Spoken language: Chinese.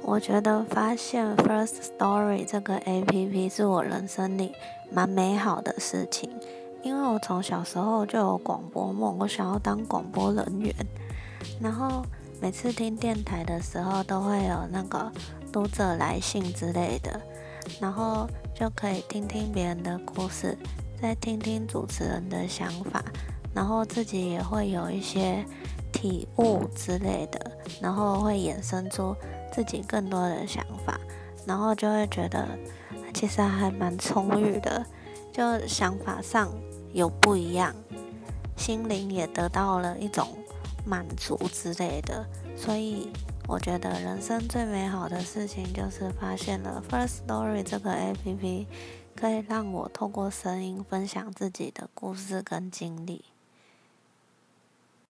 我觉得发现 First Story 这个 A P P 是我人生里蛮美好的事情，因为我从小时候就有广播梦，我想要当广播人员。然后每次听电台的时候，都会有那个读者来信之类的，然后就可以听听别人的故事，再听听主持人的想法，然后自己也会有一些体悟之类的，然后会衍生出。自己更多的想法，然后就会觉得其实还蛮充裕的，就想法上有不一样，心灵也得到了一种满足之类的。所以我觉得人生最美好的事情就是发现了 First Story 这个 A P P，可以让我透过声音分享自己的故事跟经历。